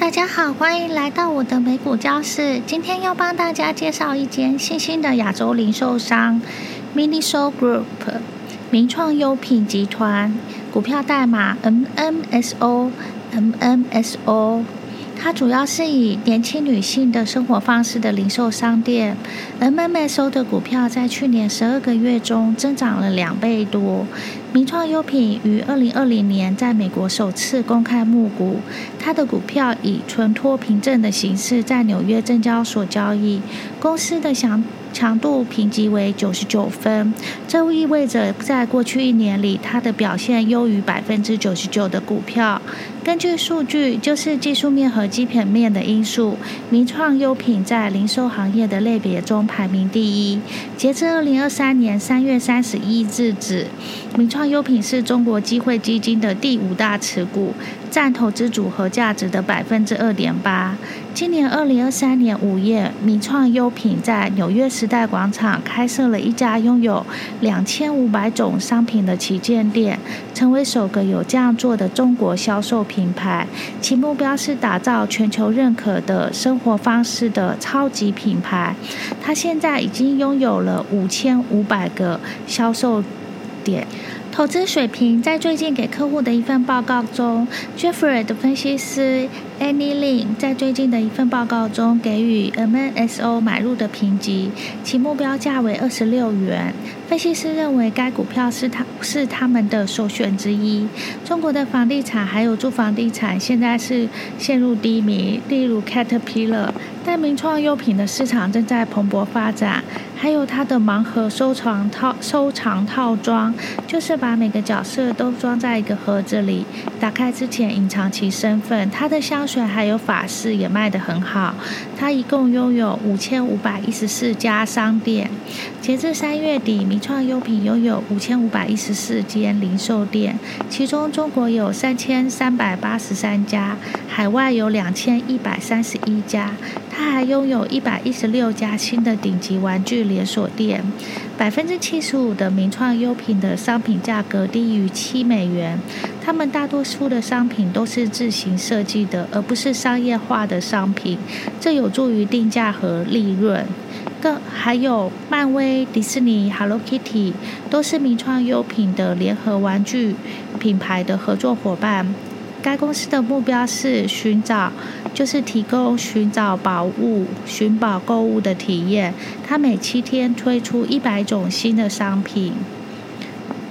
大家好，欢迎来到我的美股教室。今天要帮大家介绍一间新兴的亚洲零售商 ——Miniso Group（ 名创优品集团），股票代码 MMSO，MMSO。它主要是以年轻女性的生活方式的零售商店。MMSO 的股票在去年十二个月中增长了两倍多。名创优品于二零二零年在美国首次公开募股，它的股票以存托凭证的形式在纽约证交所交易。公司的想强度评级为九十九分，这意味着在过去一年里，它的表现优于百分之九十九的股票。根据数据，就是技术面和基本面的因素，名创优品在零售行业的类别中排名第一。截至二零二三年三月三十一日止，名创优品是中国机会基金的第五大持股，占投资组合价值的百分之二点八。今年二零二三年五月，名创优品在纽约时代广场开设了一家拥有两千五百种商品的旗舰店，成为首个有这样做的中国销售品牌。其目标是打造全球认可的生活方式的超级品牌。它现在已经拥有了五千五百个销售点。投资水平在最近给客户的一份报告中，Jeffrey 的分析师 Annie Lin 在最近的一份报告中给予 MNSO 买入的评级，其目标价为二十六元。分析师认为该股票是他是他们的首选之一。中国的房地产还有住房地产现在是陷入低迷，例如 Caterpillar，但名创优品的市场正在蓬勃发展。还有它的盲盒收藏套收藏套装，就是把每个角色都装在一个盒子里，打开之前隐藏其身份。它的香水还有法式也卖得很好。它一共拥有五千五百一十四家商店，截至三月底，名创优品拥有五千五百一十四间零售店，其中中国有三千三百八十三家，海外有两千一百三十一家。它还拥有一百一十六家新的顶级玩具连锁店，百分之七十五的名创优品的商品价格低于七美元。他们大多数的商品都是自行设计的，而不是商业化的商品，这有助于定价和利润。更还有漫威、迪士尼、Hello Kitty 都是名创优品的联合玩具品牌的合作伙伴。该公司的目标是寻找，就是提供寻找宝物、寻宝购物的体验。它每七天推出一百种新的商品。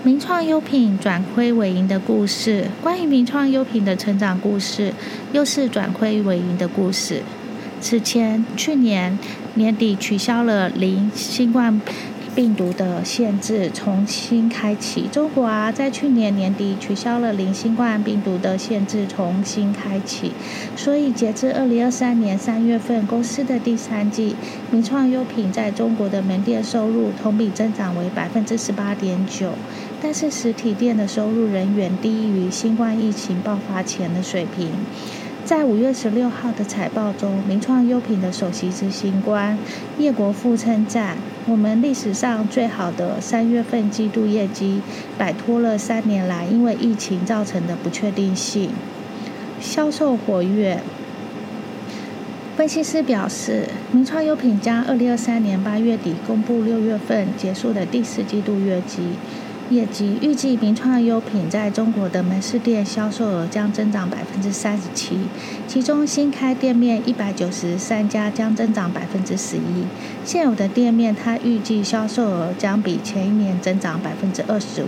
名创优品转亏为盈的故事，关于名创优品的成长故事，又是转亏为盈的故事。此前，去年年底取消了零新冠。病毒的限制重新开启。中国啊，在去年年底取消了零新冠病毒的限制，重新开启。所以，截至二零二三年三月份，公司的第三季，名创优品在中国的门店收入同比增长为百分之十八点九，但是实体店的收入仍远低于新冠疫情爆发前的水平。在五月十六号的财报中，名创优品的首席执行官叶国富称赞：“我们历史上最好的三月份季度业绩，摆脱了三年来因为疫情造成的不确定性。销售活跃。”分析师表示，名创优品将二零二三年八月底公布六月份结束的第四季度业绩。业绩预计，名创优品在中国的门市店销售额将增长百分之三十七，其中新开店面一百九十三家将增长百分之十一，现有的店面它预计销售额将比前一年增长百分之二十五，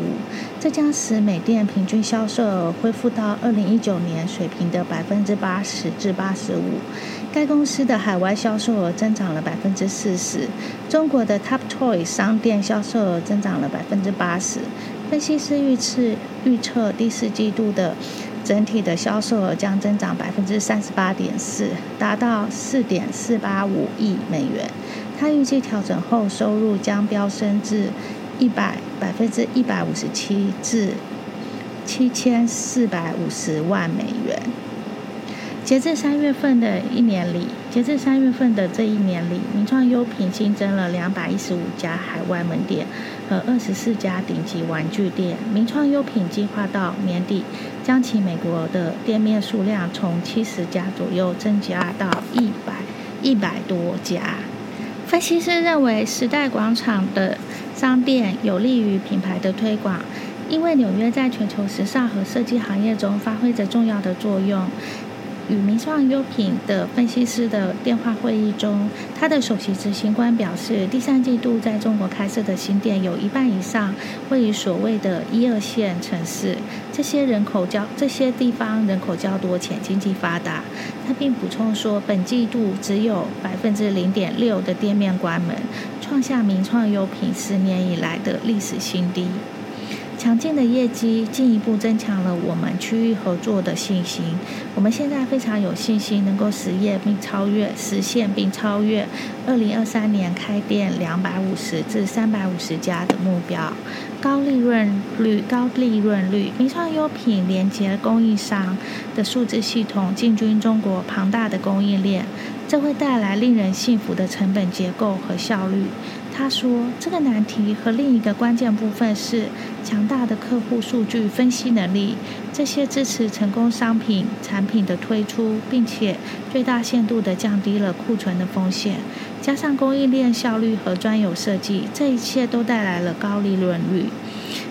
这将使每店平均销售额恢复到二零一九年水平的百分之八十至八十五。该公司的海外销售额增长了百分之四十，中国的 Top Toy 商店销售额增长了百分之八十。分析师预测预测第四季度的整体的销售额将增长百分之三十八点四，达到四点四八五亿美元。他预计调整后收入将飙升至一百百分之一百五十七至七千四百五十万美元。截至三月份的一年里，截至三月份的这一年里，名创优品新增了两百一十五家海外门店和二十四家顶级玩具店。名创优品计划到年底将其美国的店面数量从七十家左右增加到一百一百多家。分析师认为，时代广场的商店有利于品牌的推广。因为纽约在全球时尚和设计行业中发挥着重要的作用。与名创优品的分析师的电话会议中，他的首席执行官表示，第三季度在中国开设的新店有一半以上位于所谓的一二线城市，这些人口较这些地方人口较多且经济发达。他并补充说，本季度只有百分之零点六的店面关门，创下名创优品十年以来的历史新低。强劲的业绩进一步增强了我们区域合作的信心。我们现在非常有信心能够实现并超越实现并超越二零二三年开店两百五十至三百五十家的目标。高利润率，高利润率。名创优品连接供应商的数字系统，进军中国庞大的供应链，这会带来令人信服的成本结构和效率。他说：“这个难题和另一个关键部分是强大的客户数据分析能力，这些支持成功商品产品的推出，并且最大限度地降低了库存的风险。加上供应链效率和专有设计，这一切都带来了高利润率。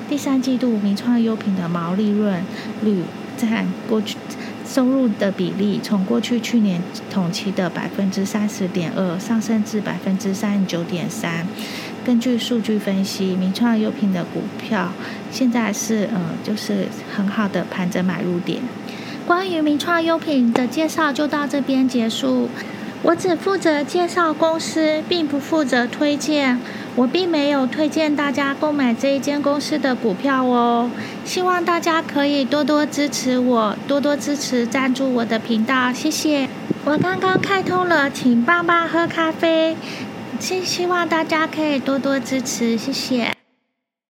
第三季度名创优品的毛利润率占过去。”收入的比例从过去去年同期的百分之三十点二上升至百分之三十九点三。根据数据分析，名创优品的股票现在是呃，就是很好的盘整买入点。关于名创优品的介绍就到这边结束。我只负责介绍公司，并不负责推荐。我并没有推荐大家购买这一间公司的股票哦。希望大家可以多多支持我，多多支持赞助我的频道，谢谢。我刚刚开通了，请棒棒喝咖啡，希希望大家可以多多支持，谢谢。